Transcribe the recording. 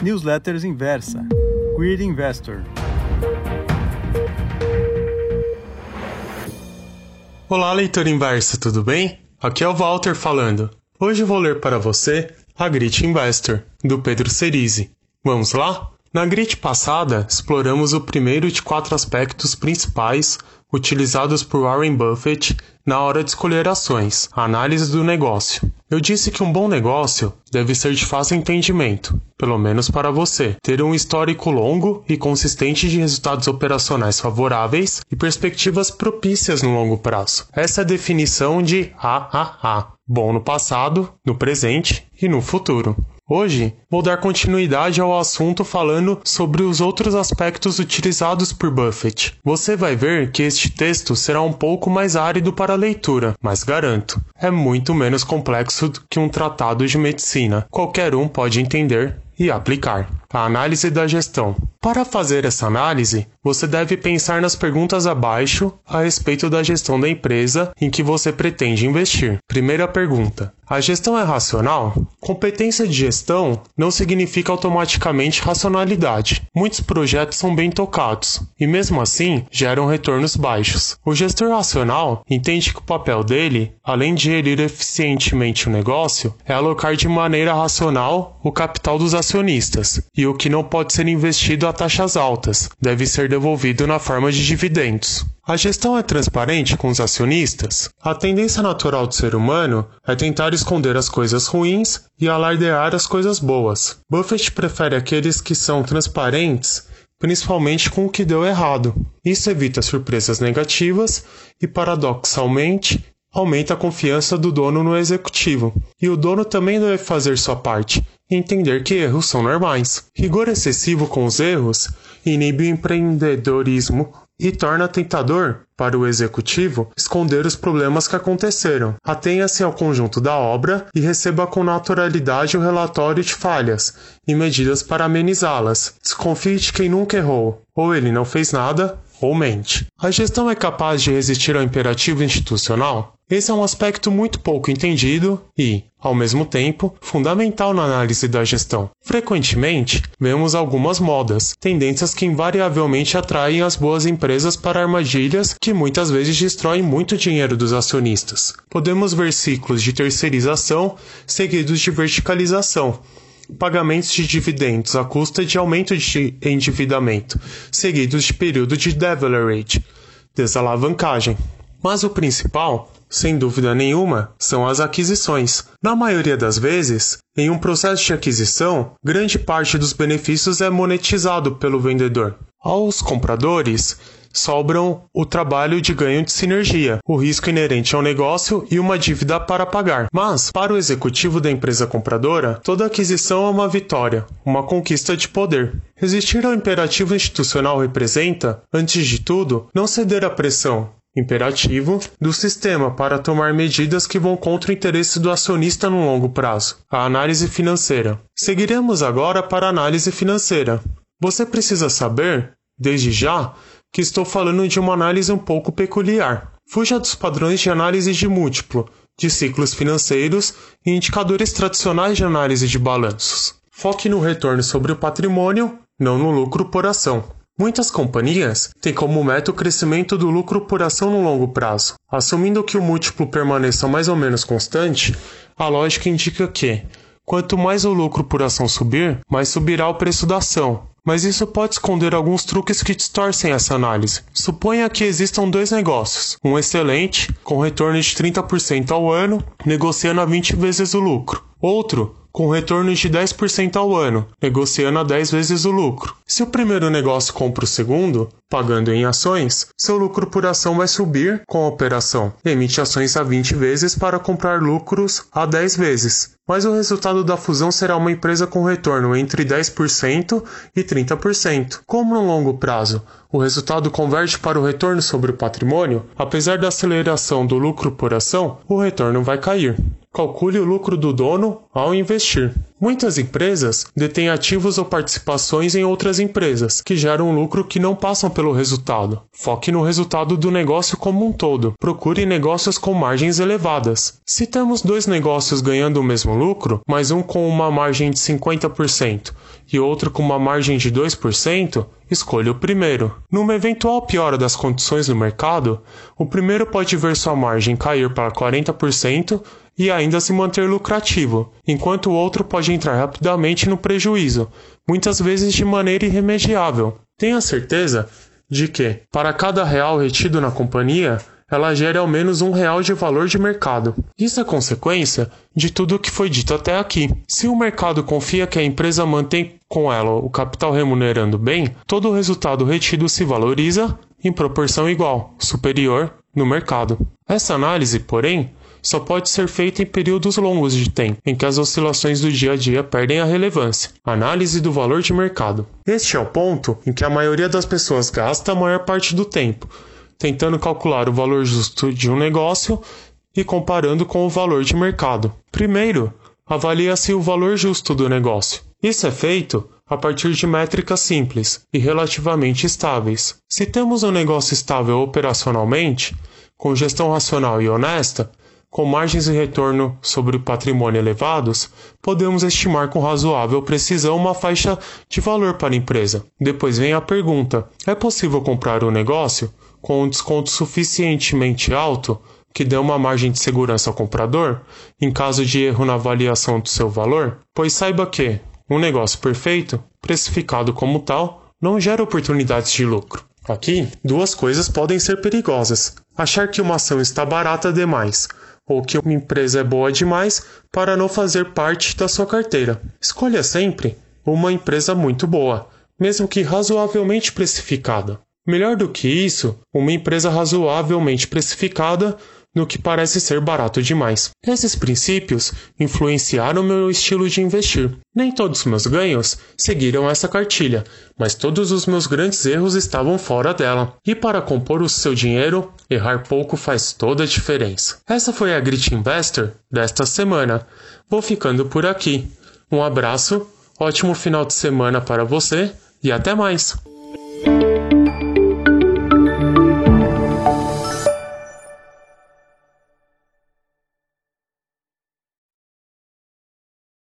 Newsletters Inversa. Queer Investor. Olá, leitor inversa, tudo bem? Aqui é o Walter falando. Hoje vou ler para você a Grit Investor, do Pedro Cerise. Vamos lá? Na grid passada, exploramos o primeiro de quatro aspectos principais utilizados por Warren Buffett na hora de escolher ações, análise do negócio. Eu disse que um bom negócio deve ser de fácil entendimento, pelo menos para você, ter um histórico longo e consistente de resultados operacionais favoráveis e perspectivas propícias no longo prazo. Essa é a definição de AAA: bom no passado, no presente e no futuro. Hoje, vou dar continuidade ao assunto falando sobre os outros aspectos utilizados por Buffett. Você vai ver que este texto será um pouco mais árido para a leitura, mas garanto, é muito menos complexo que um tratado de medicina. Qualquer um pode entender e aplicar. A análise da gestão. Para fazer essa análise, você deve pensar nas perguntas abaixo a respeito da gestão da empresa em que você pretende investir. Primeira pergunta: A gestão é racional? Competência de gestão não significa automaticamente racionalidade. Muitos projetos são bem tocados e, mesmo assim, geram retornos baixos. O gestor racional entende que o papel dele, além de gerir eficientemente o negócio, é alocar de maneira racional o capital dos e o que não pode ser investido a taxas altas deve ser devolvido na forma de dividendos. A gestão é transparente com os acionistas? A tendência natural do ser humano é tentar esconder as coisas ruins e alardear as coisas boas. Buffett prefere aqueles que são transparentes principalmente com o que deu errado. Isso evita surpresas negativas e, paradoxalmente, aumenta a confiança do dono no executivo. E o dono também deve fazer sua parte e entender que erros são normais. Rigor excessivo com os erros inibe o empreendedorismo e torna tentador para o executivo esconder os problemas que aconteceram. Atenha-se ao conjunto da obra e receba com naturalidade o relatório de falhas e medidas para amenizá-las. Desconfie de quem nunca errou, ou ele não fez nada, ou mente. A gestão é capaz de resistir ao imperativo institucional? Esse é um aspecto muito pouco entendido e, ao mesmo tempo, fundamental na análise da gestão. Frequentemente, vemos algumas modas, tendências que invariavelmente atraem as boas empresas para armadilhas que muitas vezes destroem muito dinheiro dos acionistas. Podemos ver ciclos de terceirização seguidos de verticalização, pagamentos de dividendos à custa de aumento de endividamento, seguidos de período de leverage, desalavancagem. Mas o principal sem dúvida nenhuma, são as aquisições. Na maioria das vezes, em um processo de aquisição, grande parte dos benefícios é monetizado pelo vendedor. Aos compradores, sobram o trabalho de ganho de sinergia, o risco inerente ao negócio e uma dívida para pagar. Mas, para o executivo da empresa compradora, toda aquisição é uma vitória, uma conquista de poder. Resistir ao imperativo institucional representa, antes de tudo, não ceder à pressão, imperativo do sistema para tomar medidas que vão contra o interesse do acionista no longo prazo. A análise financeira. Seguiremos agora para a análise financeira. Você precisa saber, desde já, que estou falando de uma análise um pouco peculiar. Fuja dos padrões de análise de múltiplo, de ciclos financeiros e indicadores tradicionais de análise de balanços. Foque no retorno sobre o patrimônio, não no lucro por ação. Muitas companhias têm como meta o crescimento do lucro por ação no longo prazo. Assumindo que o múltiplo permaneça mais ou menos constante, a lógica indica que, quanto mais o lucro por ação subir, mais subirá o preço da ação. Mas isso pode esconder alguns truques que distorcem essa análise. Suponha que existam dois negócios: um excelente, com retorno de 30% ao ano, negociando a 20 vezes o lucro. Outro, com retornos de 10% ao ano, negociando a 10 vezes o lucro. Se o primeiro negócio compra o segundo, pagando em ações, seu lucro por ação vai subir com a operação. Emite ações a 20 vezes para comprar lucros a 10 vezes. Mas o resultado da fusão será uma empresa com retorno entre 10% e 30%. Como no longo prazo o resultado converge para o retorno sobre o patrimônio, apesar da aceleração do lucro por ação, o retorno vai cair. Calcule o lucro do dono ao investir. Muitas empresas detêm ativos ou participações em outras empresas, que geram lucro que não passam pelo resultado. Foque no resultado do negócio como um todo. Procure negócios com margens elevadas. Se temos dois negócios ganhando o mesmo lucro, mas um com uma margem de 50% e outro com uma margem de 2%, escolha o primeiro. Numa eventual piora das condições do mercado, o primeiro pode ver sua margem cair para 40% e ainda se manter lucrativo, enquanto o outro pode entrar rapidamente no prejuízo, muitas vezes de maneira irremediável. Tenha certeza de que, para cada real retido na companhia, ela gere ao menos um real de valor de mercado. Isso é consequência de tudo o que foi dito até aqui. Se o mercado confia que a empresa mantém com ela o capital remunerando bem, todo o resultado retido se valoriza em proporção igual, superior, no mercado. Essa análise, porém, só pode ser feita em períodos longos de tempo, em que as oscilações do dia a dia perdem a relevância. Análise do valor de mercado. Este é o ponto em que a maioria das pessoas gasta a maior parte do tempo, tentando calcular o valor justo de um negócio e comparando com o valor de mercado. Primeiro, avalia-se o valor justo do negócio. Isso é feito a partir de métricas simples e relativamente estáveis. Se temos um negócio estável operacionalmente, com gestão racional e honesta, com margens de retorno sobre o patrimônio elevados, podemos estimar com razoável precisão uma faixa de valor para a empresa. Depois vem a pergunta: é possível comprar um negócio com um desconto suficientemente alto que dê uma margem de segurança ao comprador em caso de erro na avaliação do seu valor? Pois saiba que um negócio perfeito, precificado como tal, não gera oportunidades de lucro. Aqui, duas coisas podem ser perigosas: achar que uma ação está barata demais ou que uma empresa é boa demais para não fazer parte da sua carteira. Escolha sempre uma empresa muito boa, mesmo que razoavelmente precificada. Melhor do que isso, uma empresa razoavelmente precificada no que parece ser barato demais. Esses princípios influenciaram meu estilo de investir. Nem todos os meus ganhos seguiram essa cartilha, mas todos os meus grandes erros estavam fora dela. E para compor o seu dinheiro, errar pouco faz toda a diferença. Essa foi a Grit Investor desta semana. Vou ficando por aqui. Um abraço, ótimo final de semana para você e até mais!